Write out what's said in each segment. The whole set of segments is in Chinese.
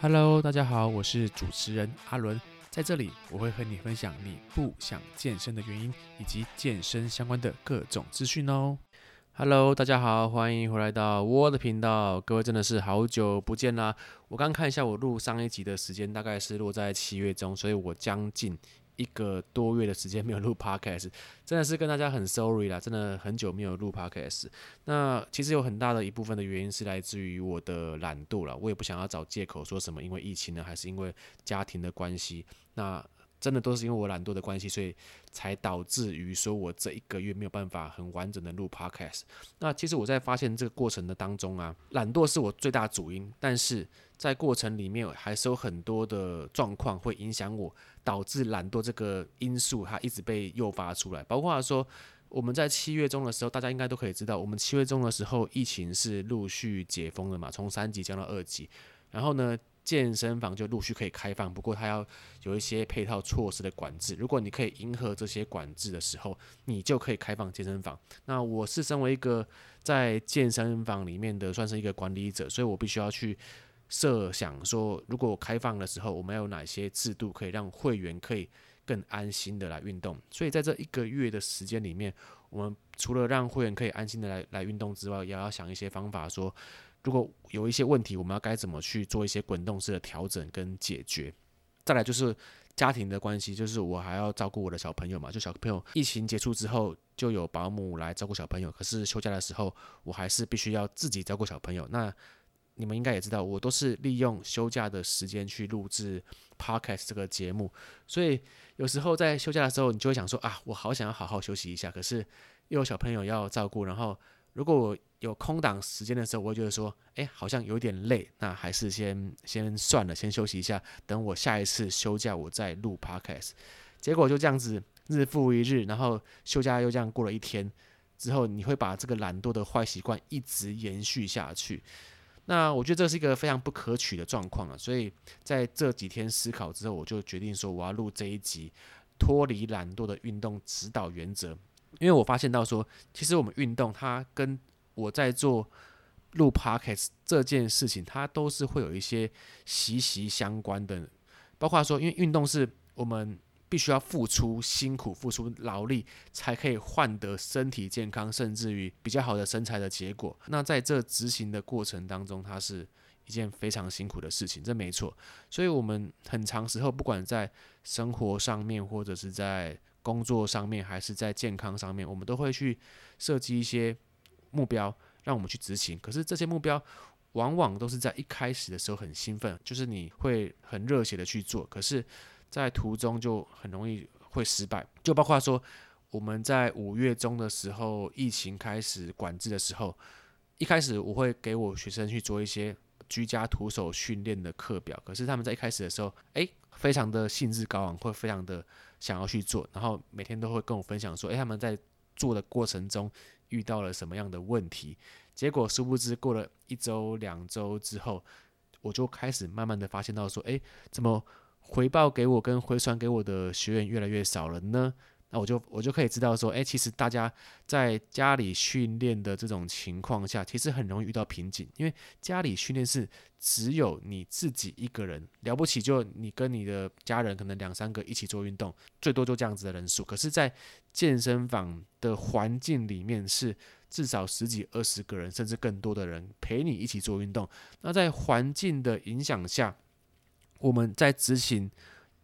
Hello，大家好，我是主持人阿伦，在这里我会和你分享你不想健身的原因，以及健身相关的各种资讯哦。Hello，大家好，欢迎回来到我的频道，各位真的是好久不见啦。我刚看一下我录上一集的时间，大概是落在七月中，所以我将近。一个多月的时间没有录 podcast，真的是跟大家很 sorry 啦，真的很久没有录 podcast。那其实有很大的一部分的原因是来自于我的懒惰了，我也不想要找借口说什么，因为疫情呢，还是因为家庭的关系。那真的都是因为我懒惰的关系，所以才导致于说我这一个月没有办法很完整的录 podcast。那其实我在发现这个过程的当中啊，懒惰是我最大主因，但是在过程里面还是有很多的状况会影响我，导致懒惰这个因素它一直被诱发出来。包括说我们在七月中的时候，大家应该都可以知道，我们七月中的时候疫情是陆续解封了嘛，从三级降到二级，然后呢，健身房就陆续可以开放，不过它要有一些配套措施的管制。如果你可以迎合这些管制的时候，你就可以开放健身房。那我是身为一个在健身房里面的算是一个管理者，所以我必须要去设想说，如果开放的时候，我们有哪些制度可以让会员可以更安心的来运动。所以在这一个月的时间里面，我们除了让会员可以安心的来来运动之外，也要想一些方法说。如果有一些问题，我们要该怎么去做一些滚动式的调整跟解决？再来就是家庭的关系，就是我还要照顾我的小朋友嘛。就小朋友疫情结束之后，就有保姆来照顾小朋友。可是休假的时候，我还是必须要自己照顾小朋友。那你们应该也知道，我都是利用休假的时间去录制 Podcast 这个节目。所以有时候在休假的时候，你就会想说啊，我好想要好好休息一下，可是又有小朋友要照顾，然后。如果我有空档时间的时候，我会觉得说，哎，好像有点累，那还是先先算了，先休息一下，等我下一次休假我再录 podcast。结果就这样子日复一日，然后休假又这样过了一天之后，你会把这个懒惰的坏习惯一直延续下去。那我觉得这是一个非常不可取的状况啊，所以在这几天思考之后，我就决定说我要录这一集脱离懒惰的运动指导原则。因为我发现到说，其实我们运动它跟我在做录 podcast 这件事情，它都是会有一些息息相关的。包括说，因为运动是我们必须要付出辛苦、付出劳力，才可以换得身体健康，甚至于比较好的身材的结果。那在这执行的过程当中，它是一件非常辛苦的事情，这没错。所以，我们很长时候，不管在生活上面，或者是在工作上面还是在健康上面，我们都会去设计一些目标，让我们去执行。可是这些目标往往都是在一开始的时候很兴奋，就是你会很热血的去做。可是，在途中就很容易会失败。就包括说，我们在五月中的时候，疫情开始管制的时候，一开始我会给我学生去做一些居家徒手训练的课表。可是他们在一开始的时候，诶，非常的兴致高昂，会非常的。想要去做，然后每天都会跟我分享说，诶，他们在做的过程中遇到了什么样的问题？结果殊不知，过了一周、两周之后，我就开始慢慢的发现到说，诶，怎么回报给我跟回传给我的学员越来越少了呢？那我就我就可以知道说，诶，其实大家在家里训练的这种情况下，其实很容易遇到瓶颈，因为家里训练是只有你自己一个人，了不起就你跟你的家人可能两三个一起做运动，最多就这样子的人数。可是，在健身房的环境里面，是至少十几、二十个人，甚至更多的人陪你一起做运动。那在环境的影响下，我们在执行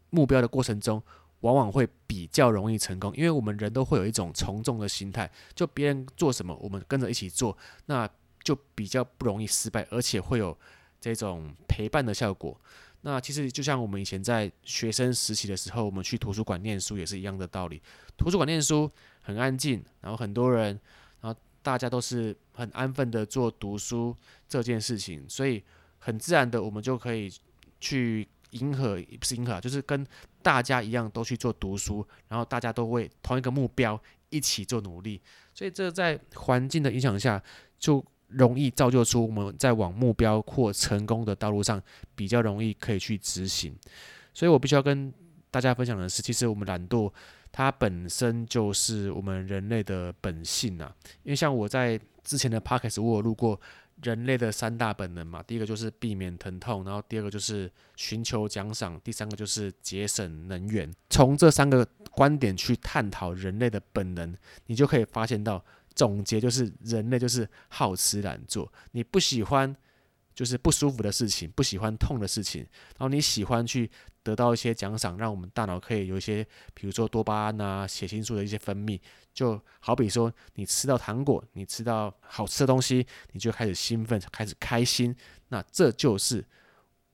目标的过程中，往往会比较容易成功，因为我们人都会有一种从众的心态，就别人做什么，我们跟着一起做，那就比较不容易失败，而且会有这种陪伴的效果。那其实就像我们以前在学生时期的时候，我们去图书馆念书也是一样的道理。图书馆念书很安静，然后很多人，然后大家都是很安分的做读书这件事情，所以很自然的我们就可以去。迎合不是迎合啊，就是跟大家一样都去做读书，然后大家都为同一个目标一起做努力，所以这在环境的影响下，就容易造就出我们在往目标或成功的道路上比较容易可以去执行。所以我必须要跟大家分享的是，其实我们懒惰它本身就是我们人类的本性啊，因为像我在之前的 podcast 我有录过人类的三大本能嘛，第一个就是避免疼痛，然后第二个就是寻求奖赏，第三个就是节省能源。从这三个观点去探讨人类的本能，你就可以发现到，总结就是人类就是好吃懒做，你不喜欢。就是不舒服的事情，不喜欢痛的事情，然后你喜欢去得到一些奖赏，让我们大脑可以有一些，比如说多巴胺啊、血清素的一些分泌，就好比说你吃到糖果，你吃到好吃的东西，你就开始兴奋，开始开心，那这就是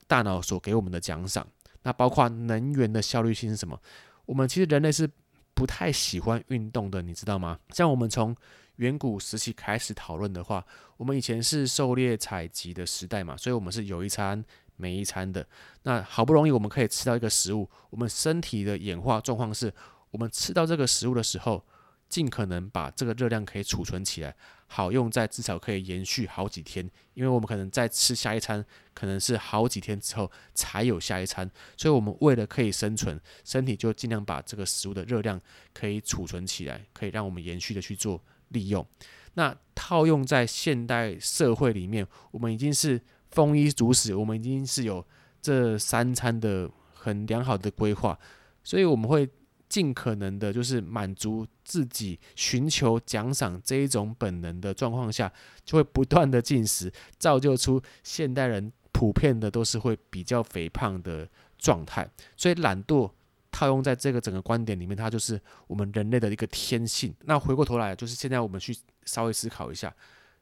大脑所给我们的奖赏。那包括能源的效率性是什么？我们其实人类是不太喜欢运动的，你知道吗？像我们从远古时期开始讨论的话，我们以前是狩猎采集的时代嘛，所以我们是有一餐没一餐的。那好不容易我们可以吃到一个食物，我们身体的演化状况是，我们吃到这个食物的时候，尽可能把这个热量可以储存起来，好用在至少可以延续好几天。因为我们可能再吃下一餐，可能是好几天之后才有下一餐，所以我们为了可以生存，身体就尽量把这个食物的热量可以储存起来，可以让我们延续的去做。利用，那套用在现代社会里面，我们已经是丰衣足食，我们已经是有这三餐的很良好的规划，所以我们会尽可能的，就是满足自己寻求奖赏这一种本能的状况下，就会不断的进食，造就出现代人普遍的都是会比较肥胖的状态，所以懒惰。套用在这个整个观点里面，它就是我们人类的一个天性。那回过头来，就是现在我们去稍微思考一下，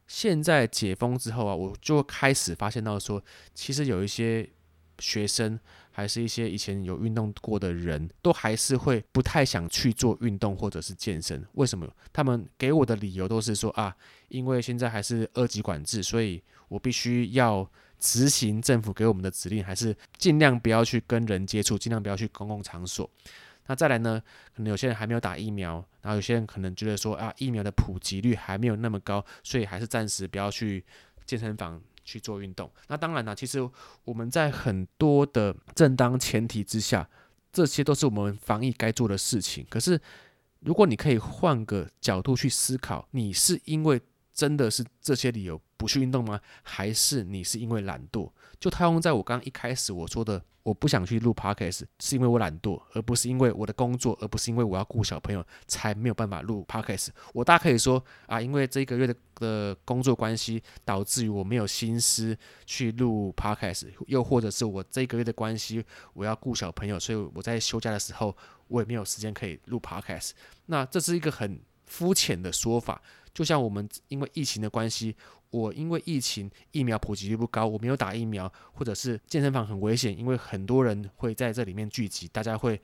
现在解封之后啊，我就开始发现到说，其实有一些学生，还是一些以前有运动过的人，都还是会不太想去做运动或者是健身。为什么？他们给我的理由都是说啊，因为现在还是二级管制，所以我必须要。执行政府给我们的指令，还是尽量不要去跟人接触，尽量不要去公共场所。那再来呢？可能有些人还没有打疫苗，然后有些人可能觉得说啊，疫苗的普及率还没有那么高，所以还是暂时不要去健身房去做运动。那当然了，其实我们在很多的正当前提之下，这些都是我们防疫该做的事情。可是，如果你可以换个角度去思考，你是因为真的是这些理由不去运动吗？还是你是因为懒惰？就套用在我刚刚一开始我说的，我不想去录 podcast，是因为我懒惰，而不是因为我的工作，而不是因为我要顾小朋友才没有办法录 podcast。我大可以说啊，因为这一个月的的工作关系，导致于我没有心思去录 podcast，又或者是我这一个月的关系，我要顾小朋友，所以我在休假的时候，我也没有时间可以录 podcast。那这是一个很肤浅的说法。就像我们因为疫情的关系，我因为疫情疫苗普及率不高，我没有打疫苗，或者是健身房很危险，因为很多人会在这里面聚集，大家会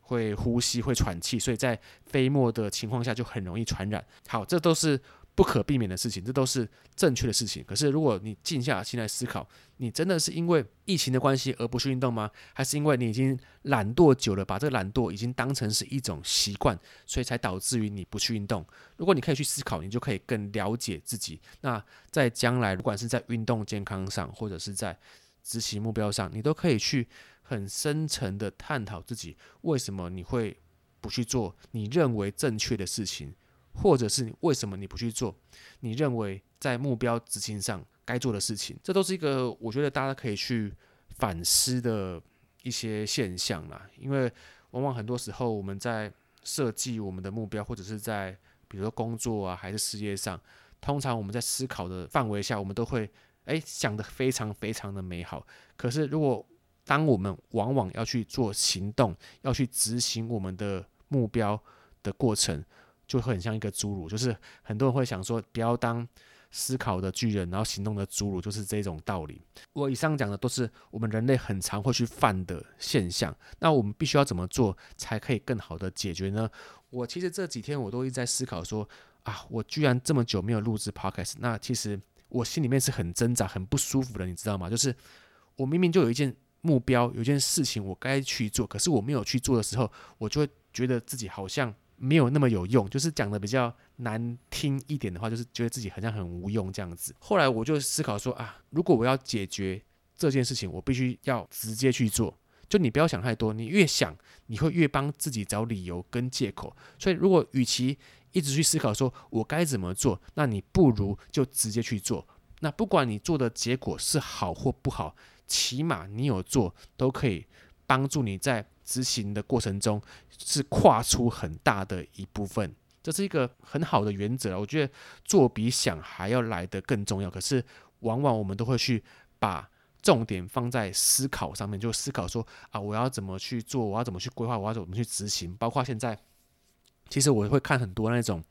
会呼吸会喘气，所以在飞沫的情况下就很容易传染。好，这都是。不可避免的事情，这都是正确的事情。可是，如果你静下心来思考，你真的是因为疫情的关系而不去运动吗？还是因为你已经懒惰久了，把这个懒惰已经当成是一种习惯，所以才导致于你不去运动？如果你可以去思考，你就可以更了解自己。那在将来，不管是在运动健康上，或者是在执行目标上，你都可以去很深层的探讨自己为什么你会不去做你认为正确的事情。或者是为什么你不去做？你认为在目标执行上该做的事情，这都是一个我觉得大家可以去反思的一些现象啦。因为往往很多时候我们在设计我们的目标，或者是在比如说工作啊，还是事业上，通常我们在思考的范围下，我们都会诶想得非常非常的美好。可是如果当我们往往要去做行动，要去执行我们的目标的过程，就会很像一个侏儒，就是很多人会想说，不要当思考的巨人，然后行动的侏儒，就是这种道理。我以上讲的都是我们人类很常会去犯的现象。那我们必须要怎么做才可以更好的解决呢？我其实这几天我都一直在思考说，啊，我居然这么久没有录制 Podcast，那其实我心里面是很挣扎、很不舒服的，你知道吗？就是我明明就有一件目标，有一件事情我该去做，可是我没有去做的时候，我就会觉得自己好像。没有那么有用，就是讲的比较难听一点的话，就是觉得自己好像很无用这样子。后来我就思考说啊，如果我要解决这件事情，我必须要直接去做。就你不要想太多，你越想，你会越帮自己找理由跟借口。所以，如果与其一直去思考说我该怎么做，那你不如就直接去做，那不管你做的结果是好或不好，起码你有做，都可以帮助你在执行的过程中是跨出很大的一部分。这是一个很好的原则，我觉得做比想还要来得更重要。可是往往我们都会去把重点放在思考上面，就思考说啊，我要怎么去做，我要怎么去规划，我要怎么去执行。包括现在，其实我会看很多那种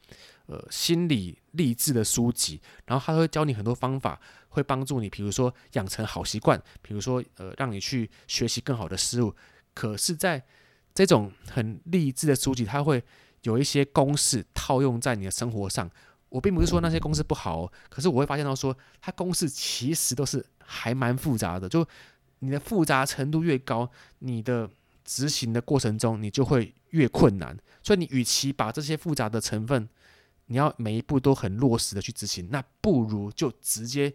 呃心理励志的书籍，然后他会教你很多方法，会帮助你，比如说养成好习惯，比如说呃让你去学习更好的事物。可是，在这种很励志的书籍，它会有一些公式套用在你的生活上。我并不是说那些公式不好，可是我会发现到说，它公式其实都是还蛮复杂的。就你的复杂程度越高，你的执行的过程中你就会越困难。所以你与其把这些复杂的成分，你要每一步都很落实的去执行，那不如就直接。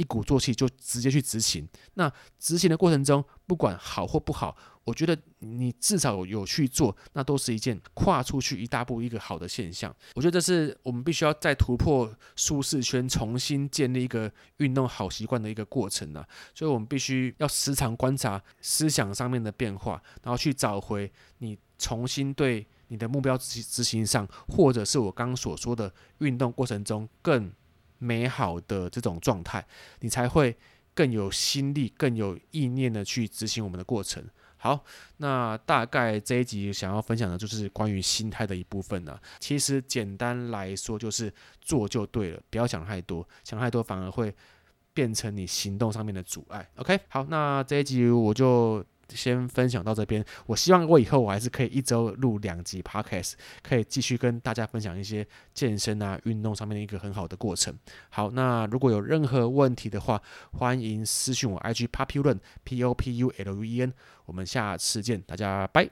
一鼓作气就直接去执行，那执行的过程中，不管好或不好，我觉得你至少有去做，那都是一件跨出去一大步一个好的现象。我觉得这是我们必须要再突破舒适圈，重新建立一个运动好习惯的一个过程呢。所以我们必须要时常观察思想上面的变化，然后去找回你重新对你的目标执执行上，或者是我刚刚所说的运动过程中更。美好的这种状态，你才会更有心力、更有意念的去执行我们的过程。好，那大概这一集想要分享的就是关于心态的一部分了。其实简单来说，就是做就对了，不要想太多，想太多反而会变成你行动上面的阻碍。OK，好，那这一集我就。先分享到这边，我希望我以后我还是可以一周录两集 Podcast，可以继续跟大家分享一些健身啊、运动上面的一个很好的过程。好，那如果有任何问题的话，欢迎私信我 IG Populuen P O P U L U E N，我们下次见，大家拜。